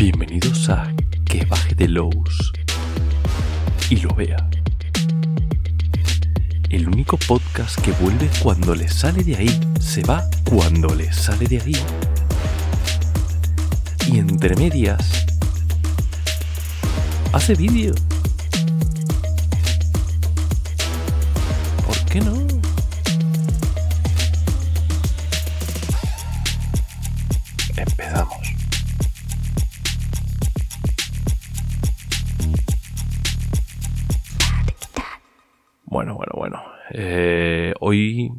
Bienvenidos a Que baje de Lowe's y lo vea. El único podcast que vuelve cuando le sale de ahí, se va cuando le sale de ahí. Y entre medias, hace vídeo. ¿Por qué no? Empezamos. Hoy.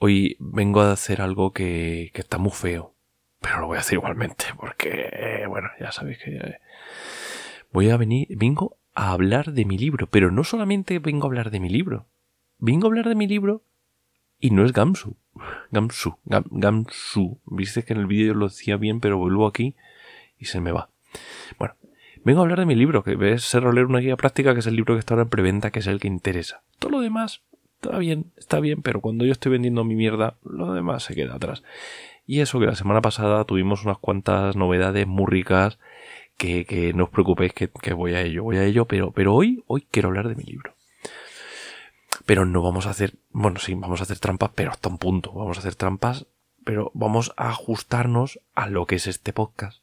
Hoy vengo a hacer algo que, que está muy feo. Pero lo voy a hacer igualmente. Porque, eh, bueno, ya sabéis que. eh, voy a venir. Vengo a hablar de mi libro. Pero no solamente vengo a hablar de mi libro. Vengo a hablar de mi libro. Y no es Gamsu. Gamsu. Gam- Gamsu. Viste que en el vídeo lo decía bien, pero vuelvo aquí y se me va. Bueno, vengo a hablar de mi libro, que ves Ser Rolero una guía práctica, que es el libro que está ahora en preventa, que es el que interesa. Todo lo demás está bien, está bien, pero cuando yo estoy vendiendo mi mierda, lo demás se queda atrás. Y eso que la semana pasada tuvimos unas cuantas novedades muy ricas, que, que no os preocupéis que, que voy a ello, voy a ello, pero, pero hoy, hoy quiero hablar de mi libro. Pero no vamos a hacer, bueno, sí, vamos a hacer trampas, pero hasta un punto. Vamos a hacer trampas, pero vamos a ajustarnos a lo que es este podcast.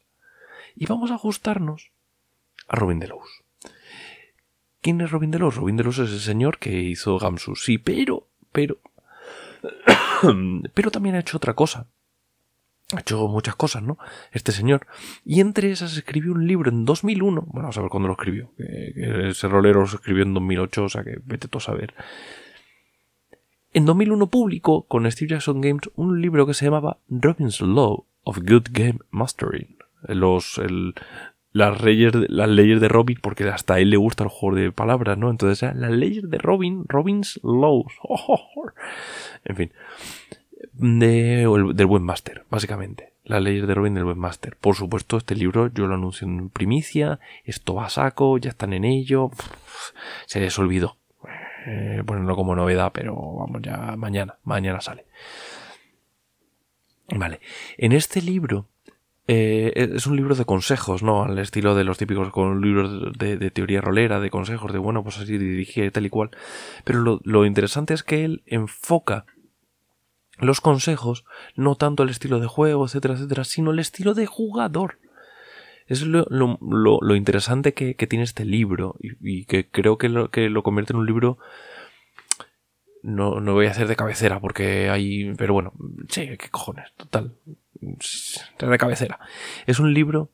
Y vamos a ajustarnos a Robin Delos. ¿Quién es Robin Delos? Robin Delos es el señor que hizo Gamsu. Sí, pero, pero, pero también ha hecho otra cosa. Ha hecho muchas cosas, ¿no? Este señor. Y entre esas escribió un libro en 2001. Bueno, vamos a ver cuándo lo escribió. Ese rolero lo escribió en 2008, o sea que vete tú a saber. En 2001 publicó con Steve Jackson Games un libro que se llamaba Robin's Law of Good Game Mastering. Los, el- las, leyes, las leyes de Robin, porque hasta él le gusta el juego de palabras, ¿no? Entonces, era las leyes de Robin, Robin's Laws. En fin. De, del buen máster, básicamente. Las leyes de Robin del buen máster. Por supuesto, este libro yo lo anuncio en primicia. Esto va a saco, ya están en ello. Se les olvidó eh, ponerlo como novedad, pero vamos, ya mañana, mañana sale. Vale, en este libro eh, es un libro de consejos, ¿no? Al estilo de los típicos con libros de, teoría rolera, de consejos, de bueno, pues así dirigir tal y cual. Pero lo, interesante es que él enfoca los consejos no tanto al estilo de juego, etcétera, etcétera, sino el estilo de jugador. Es lo, lo- lo- interesante que, que tiene este libro y, y que creo que lo, que lo convierte en un libro no, no voy a hacer de cabecera porque hay... Pero bueno, sí, qué cojones, total. De cabecera. Es un libro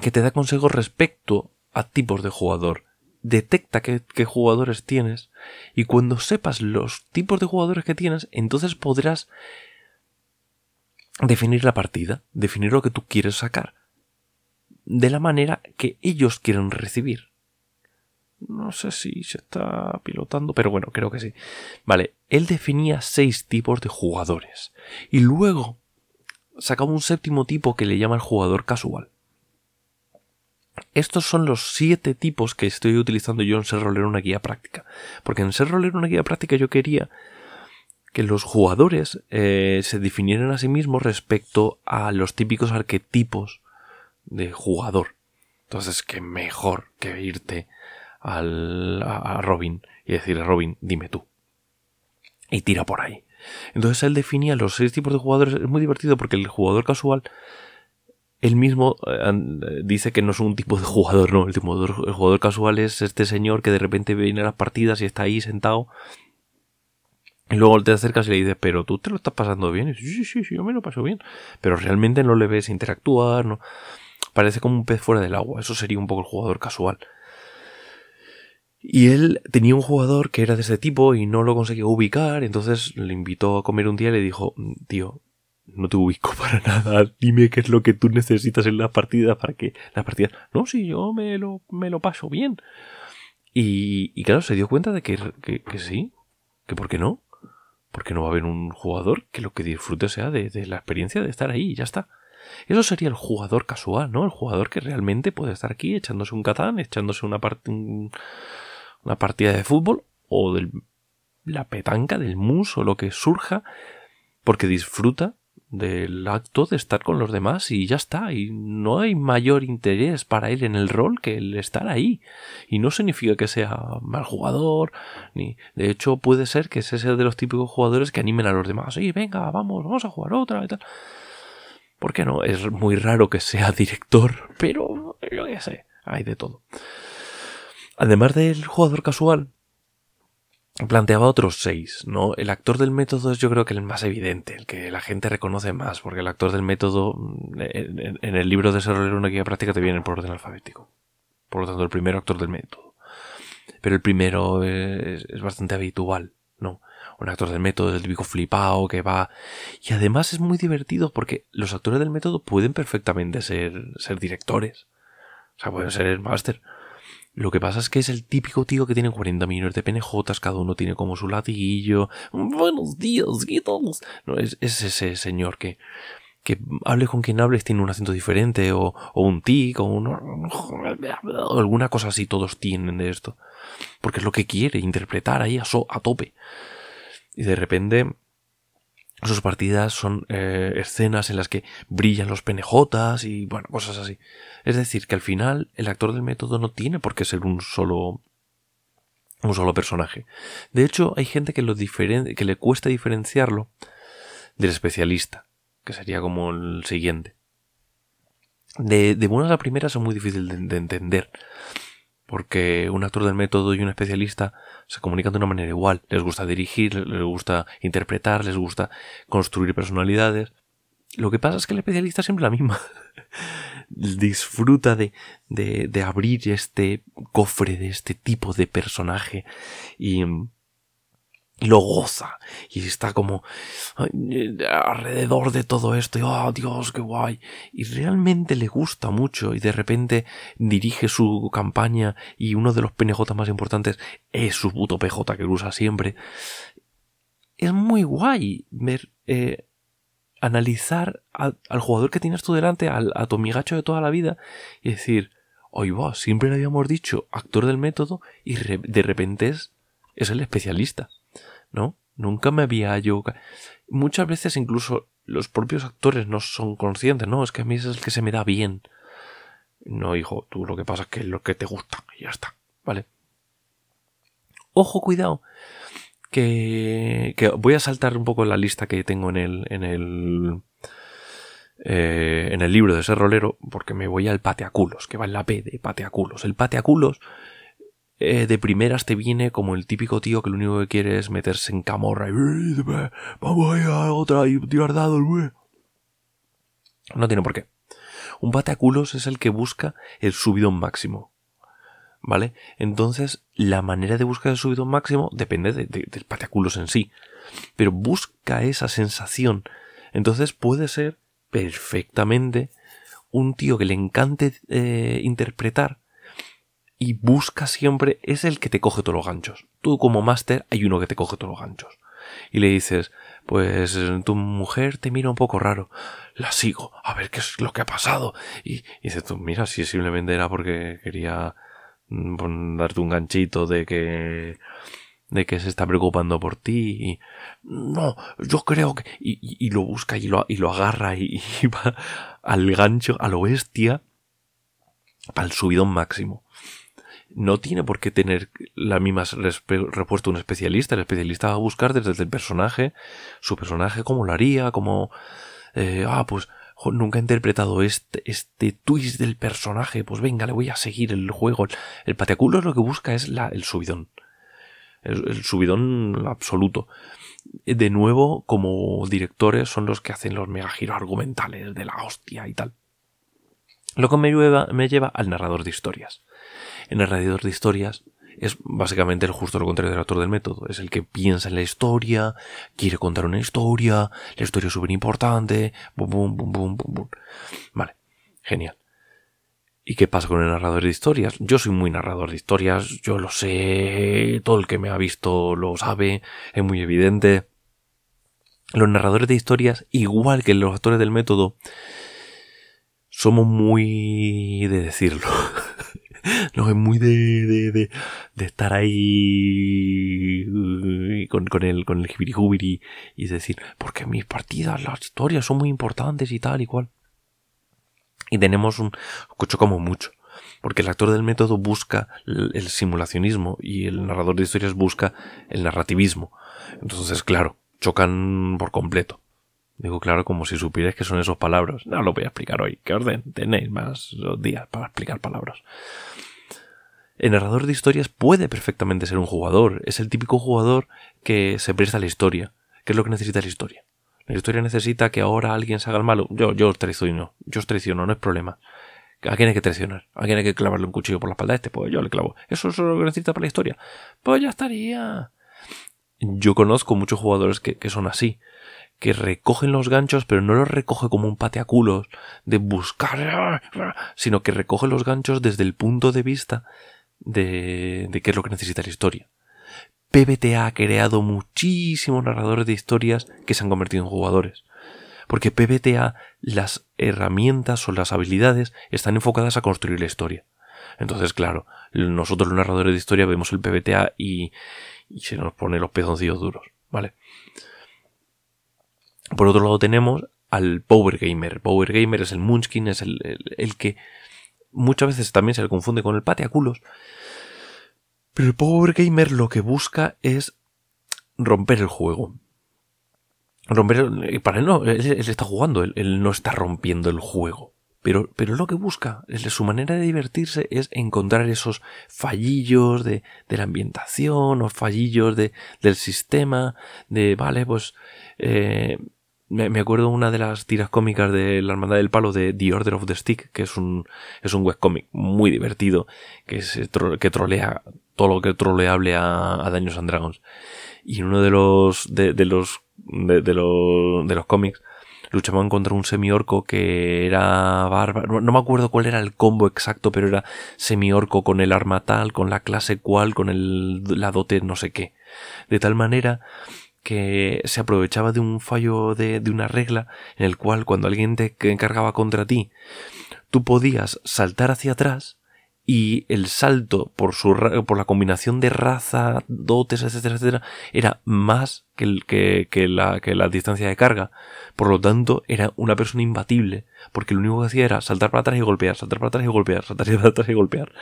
que te da consejos respecto a tipos de jugador. Detecta qué, qué jugadores tienes y cuando sepas los tipos de jugadores que tienes, entonces podrás definir la partida, definir lo que tú quieres sacar, de la manera que ellos quieren recibir. No sé si se está pilotando, pero bueno, creo que sí. Vale, él definía seis tipos de jugadores. Y luego sacaba un séptimo tipo que le llama el jugador casual. Estos son los siete tipos que estoy utilizando yo en Ser Rolero una guía práctica. Porque en Ser Rolero una guía práctica yo quería que los jugadores eh, se definieran a sí mismos respecto a los típicos arquetipos de jugador. Entonces, qué mejor que irte al, a, Robin y decirle, Robin, dime tú. Y tira por ahí. Entonces él definía los seis tipos de jugadores. Es muy divertido porque el jugador casual, él mismo eh, eh, dice que no es un tipo de jugador, no. El, jugador casual es este señor que de repente viene a las partidas y está ahí sentado. Y luego te acercas y le dices, pero tú te lo estás pasando bien. Y dice, sí, sí, sí, yo me lo paso bien. Pero realmente no le ves interactuar, no. Parece como un pez fuera del agua. Eso sería un poco el jugador casual. Y él tenía un jugador que era de ese tipo y no lo conseguía ubicar, entonces le invitó a comer un día y le dijo, tío, no te ubico para nada, dime qué es lo que tú necesitas en la partida para que las partidas... No, sí, yo me lo, me lo paso bien. Y, y claro, se dio cuenta de que, que, sí, que por qué no, porque no va a haber un jugador que lo que disfrute sea de, la experiencia de estar ahí y ya está. Eso sería el jugador casual, ¿no? El jugador que realmente puede estar aquí echándose un catán, echándose una, part- un- una partida de fútbol o de la petanca, del mus o lo que surja, porque disfruta del acto de estar con los demás y ya está. Y no hay mayor interés para él en el rol que el estar ahí. Y no significa que sea mal jugador, ni. De hecho, puede ser que ese sea de los típicos jugadores que animen a los demás. Sí, venga, vamos, vamos a jugar otra y tal. ¿Por qué no? Es muy raro que sea director, pero yo qué sé, hay de todo. Además del jugador casual, planteaba otros seis, ¿no? El actor del método es yo creo que el más evidente, el que la gente reconoce más, porque el actor del método, mm, en, el libro de desarrollar una guía práctica te viene por orden alfabético. Por lo tanto, el primer actor del método. Pero el primero es, bastante habitual, ¿no? Un actor del método el típico flipao que va... Y además es muy divertido porque los actores del método pueden perfectamente ser, ser directores. O sea, pueden ser el máster. Lo que pasa es que es el típico tío que tiene 40 millones de penejotas, cada uno tiene como su latiguillo. Buenos días, guitos. No, es, ese señor que, que hable con quien hables tiene un acento diferente, o, o un tic, o, un, alguna cosa así, todos tienen de esto. Porque es lo que quiere, interpretar ahí a tope. Y de repente sus partidas son eh, escenas en las que brillan los penejotas y bueno, cosas así. Es decir, que al final el actor del método no tiene por qué ser un solo un solo personaje. De hecho, hay gente que le cuesta diferenciarlo del especialista, que sería como el siguiente. De, de buenas a primeras es muy difícil de entender, porque un actor del método y un especialista se comunican de una manera igual. Les gusta dirigir, les gusta interpretar, les gusta construir personalidades. Lo que pasa es que el especialista es siempre la misma. Disfruta de, de, de abrir este cofre de este tipo de personaje y lo goza. Y está como alrededor de todo esto y oh Dios qué guay y realmente le gusta mucho y de repente dirige su campaña y uno de los PNJ más importantes es su puto PJ que usa siempre. Es muy guay ver eh, analizar al jugador que tienes tú delante al, a tu amigacho de toda la vida y decir oye va siempre le habíamos dicho actor del método y de repente es es el especialista ¿no? Nunca me había yo... Muchas veces incluso los propios actores no son conscientes, ¿no? Es que a mí es el que se me da bien. No, hijo, tú lo que pasa es que es lo que te gusta y ya está, ¿vale? Ojo, cuidado, que, que voy a saltar un poco la lista que tengo en el, en el, eh, en el libro de ese rolero, porque me voy al pateaculos, que va en la P de pateaculos. El pateaculos eh, de primeras te viene como el típico tío que lo único que quiere es meterse en camorra y vamos a ir a otra y tirar dados, No tiene por qué. Un pateaculos es el que busca el subidón máximo. ¿Vale? Entonces, la manera de buscar el subidón máximo depende del pateaculos en sí. Pero busca esa sensación. Entonces puede ser perfectamente un tío que le encante eh, interpretar y busca siempre, es el que te coge todos los ganchos. Tú como máster hay uno que te coge todos los ganchos. Y le dices, pues tu mujer te mira un poco raro. La sigo, a ver qué es lo que ha pasado. Y, dices tú, mira, si simplemente era porque quería mm, darte un ganchito de que de que se está preocupando por ti y no, yo creo que y, lo busca y lo, y lo agarra y, y va al gancho, a lo bestia, al subidón máximo no tiene por qué tener la misma respuesta un especialista. El especialista va a buscar desde el personaje, su personaje, cómo lo haría, cómo... Eh, ah, pues nunca he interpretado este, este twist del personaje, pues venga, le voy a seguir el juego. El pateaculo lo que busca es la, el subidón. El, subidón absoluto. De nuevo, como directores son los que hacen los mega giros argumentales de la hostia y tal. Lo que me lleva, me lleva al narrador de historias en el de historias es básicamente el justo lo contrario del autor del método. Es el que piensa en la historia, quiere contar una historia, la historia es súper importante, bum, bum, bum, bum, bum, Vale, genial. ¿Y qué pasa con el narrador de historias? Yo soy muy narrador de historias, yo lo sé, todo el que me ha visto lo sabe, es muy evidente. Los narradores de historias, igual que los actores del método, somos muy de decirlo. no, es muy de, de, de, estar ahí uh, con, con el, con el y decir, porque mis partidas, las historias son muy importantes y tal y cual. Y tenemos un, escucho como mucho. Porque el actor del método busca el simulacionismo y el narrador de historias busca el narrativismo. Entonces, claro, chocan por completo. Digo, claro, como si supierais que son esos palabras. No lo voy a explicar hoy. ¿Qué orden tenéis más días para explicar palabras? El narrador de historias puede perfectamente ser un jugador. Es el típico jugador que se presta a la historia. ¿Qué es lo que necesita la historia? La historia necesita que ahora alguien se haga el malo. Yo, yo os traiciono. Yo os traiciono, no es problema. ¿A quién hay que traicionar? ¿A quién hay que clavarle un cuchillo por la espalda a este? Pues yo le clavo. ¿Eso es lo que necesita para la historia? Pues ya estaría. Yo conozco muchos jugadores que, que son así que recogen los ganchos, pero no los recoge como un pateaculos de buscar, sino que recoge los ganchos desde el punto de vista de, de qué es lo que necesita la historia. PBTA ha creado muchísimos narradores de historias que se han convertido en jugadores. Porque PBTA, las herramientas o las habilidades están enfocadas a construir la historia. Entonces, claro, nosotros los narradores de historia vemos el PBTA y, y se nos pone los pezoncillos duros, ¿vale? Por otro lado tenemos al Power Gamer. Power Gamer es el Munchkin, es el, que muchas veces también se le confunde con el pateaculos. Pero el Power Gamer lo que busca es romper el juego. Romper para él no, él, está jugando, él, no está rompiendo el juego. Pero, pero lo que busca, su manera de divertirse es encontrar esos fallillos de, de la ambientación o fallillos de, del sistema, de, vale, pues eh, me, acuerdo una de las tiras cómicas de la Hermandad del Palo de The Order of the Stick, que es un, es un muy divertido, que, se que trolea todo lo que troleable a, a Daños and Dragons. Y uno de los, de, los, de, los, de los cómics, luchaban contra un semiorco que era bárbaro. No, me acuerdo cuál era el combo exacto, pero era semiorco con el arma tal, con la clase cual, con el, la dote no sé qué. De tal manera que se aprovechaba de un fallo de, de, una regla en el cual cuando alguien te encargaba contra ti, tú podías saltar hacia atrás y el salto por su por la combinación de raza, dotes, etcétera, etcétera, era más que, el, que, que, la, que la distancia de carga. Por lo tanto, era una persona imbatible, porque lo único que hacía era saltar para atrás y golpear, saltar para atrás y golpear, saltar para atrás y golpear.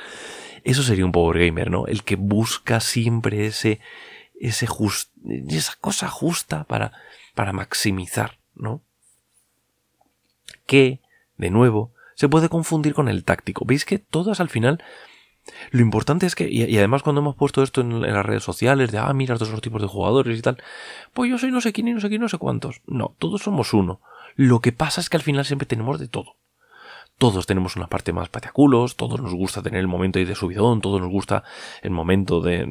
Eso sería un power gamer, ¿no? El que busca siempre ese ese esa cosa justa para, para maximizar, ¿no? Que, de nuevo, se puede confundir con el táctico. ¿Veis que todas al final... Lo importante es que, y, además cuando hemos puesto esto en, las redes sociales, de, ah, mira, todos los tipos de jugadores y tal, pues yo soy no sé quién y no sé quién, no sé cuántos. No, todos somos uno. Lo que pasa es que al final siempre tenemos de todo. Todos tenemos una parte más pateaculos, todos nos gusta tener el momento ahí de subidón, todos nos gusta el momento de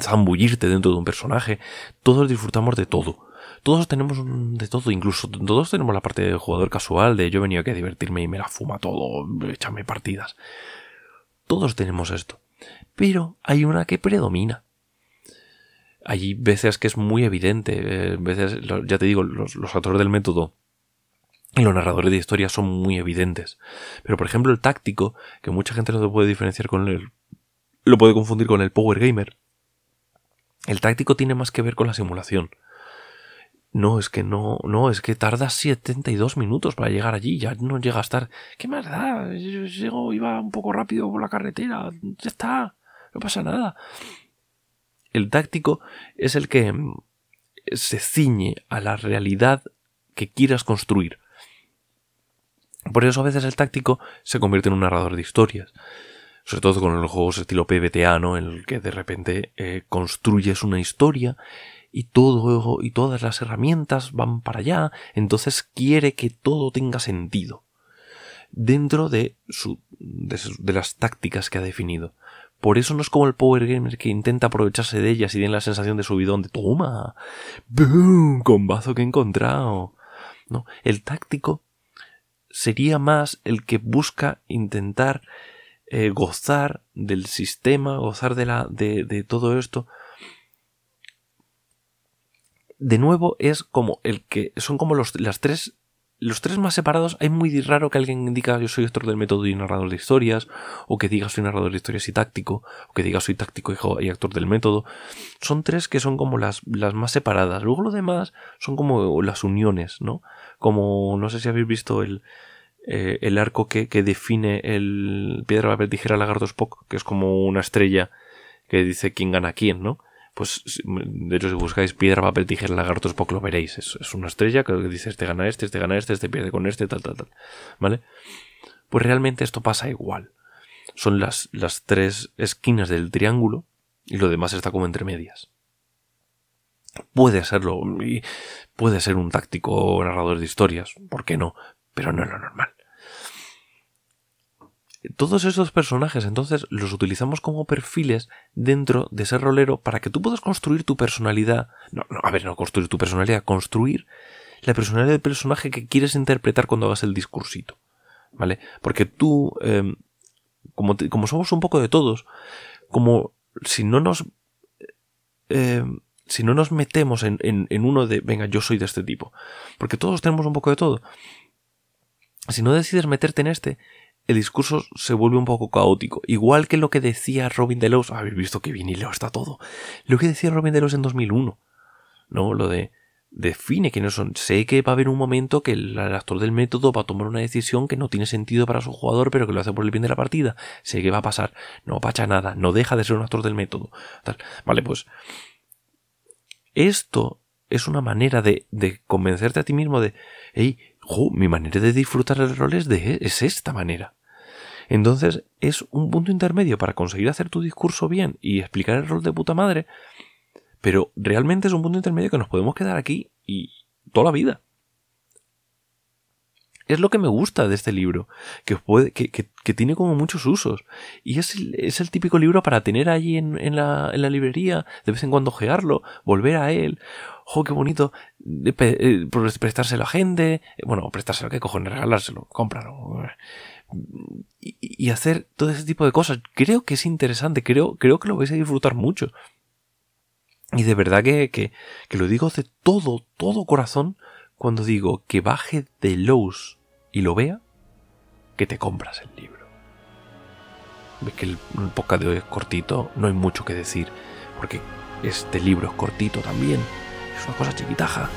zambullirte dentro de un personaje. Todos disfrutamos de todo. Todos tenemos de todo, incluso todos tenemos la parte de jugador casual, de yo he venido aquí a divertirme y me la fuma todo, échame partidas. Todos tenemos esto. Pero hay una que predomina. Hay veces que es muy evidente, eh, veces, ya te digo, los, autores del método y los narradores de historias son muy evidentes. Pero por ejemplo el táctico, que mucha gente no se puede diferenciar con él, lo puede confundir con el power gamer, el táctico tiene más que ver con la simulación. No, es que no, no, es que tarda 72 minutos para llegar allí, ya no llega a estar. ¿Qué más da? Yo iba un poco rápido por la carretera, ya está, no pasa nada. El táctico es el que mm, se ciñe a la realidad que quieras construir. Por eso a veces el táctico se convierte en un narrador de historias sobre todo con los juegos estilo PBTA, ¿no? En el que de repente eh, construyes una historia y todo y todas las herramientas van para allá, entonces quiere que todo tenga sentido dentro de, de, las tácticas que ha definido. Por eso no es como el Power Gamer que intenta aprovecharse de ellas y tiene la sensación de subidón de toma, boom, combazo que he encontrado. No, el táctico sería más el que busca intentar eh, gozar del sistema, gozar de, la, de, todo esto. De nuevo es como el que son como los, las tres los tres más separados, hay muy raro que alguien diga yo soy actor del método y narrador de historias, o que diga soy narrador de historias y táctico, o que diga soy táctico y actor del método. Son tres que son como las, las más separadas. Luego lo demás son como las uniones, ¿no? Como, no sé si habéis visto el, eh, el arco que, define el piedra, papel, tijera, lagarto, Spock, que es como una estrella que dice quién gana quién, ¿no? pues de hecho si buscáis piedra, papel, tijera, lagartos, poco lo veréis. Es, una estrella que dice este gana este, este gana este, este pierde con este, tal, tal, tal. ¿Vale? Pues realmente esto pasa igual. Son las, las tres esquinas del triángulo y lo demás está como entre medias. Puede serlo, puede ser un táctico narrador de historias, ¿por qué no? Pero no es lo normal todos esos personajes entonces los utilizamos como perfiles dentro de ese rolero para que tú puedas construir tu personalidad. No, no, a ver, no construir tu personalidad, construir la personalidad del personaje que quieres interpretar cuando hagas el discursito. ¿Vale? Porque tú, em, como, como, somos un poco de todos, como si no nos... Em, si no nos metemos en, en uno de, venga, yo soy de este tipo. Porque todos tenemos un poco de todo. Si no decides meterte en este, el discurso se vuelve un poco caótico. Igual que lo que decía Robin Delos, habéis visto que leo está todo. Lo que decía Robin Delos en 2001, ¿no? Lo de define quiénes son. Sé que va a haber un momento que el, actor del método va a tomar una decisión que no tiene sentido para su jugador, pero que lo hace por el bien de la partida. Sé que va a pasar. No pacha nada. No deja de ser un actor del método. Vale, pues. Esto es una manera de, de convencerte a ti mismo de, mi manera de disfrutar el rol es, de, es esta manera. Entonces es un punto intermedio para conseguir hacer tu discurso bien y explicar el rol de puta madre, pero realmente es un punto intermedio que nos podemos quedar aquí y toda la vida. Es lo que me gusta de este libro, que, puede, que, que, tiene como muchos usos. Y es el, es el típico libro para tener allí en, en, la, en la librería, de vez en cuando ojearlo, volver a él. ¡Oh, qué bonito! Eh, prestárselo a gente. Bueno, prestárselo, ¿qué cojones? Regalárselo, cómpralo y, hacer todo ese tipo de cosas. Creo que es interesante, creo, creo que lo vais a disfrutar mucho. Y de verdad que, que, lo digo de todo, todo corazón cuando digo que baje de Lowe's y lo vea, que te compras el libro. Ves que el, podcast de hoy es cortito, no hay mucho que decir, porque este libro es cortito también, es una cosa chiquitaja.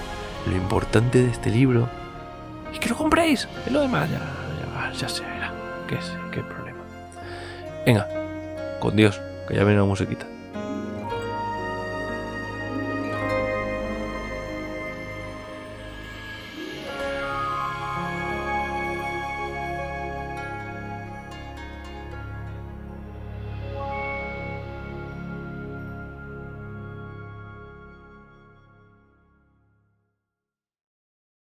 Lo importante de este libro es que lo compréis, y lo demás ya, ya, ya se verá. ¿Qué es? ¿Qué problema? Venga, con Dios, que ya viene la musiquita.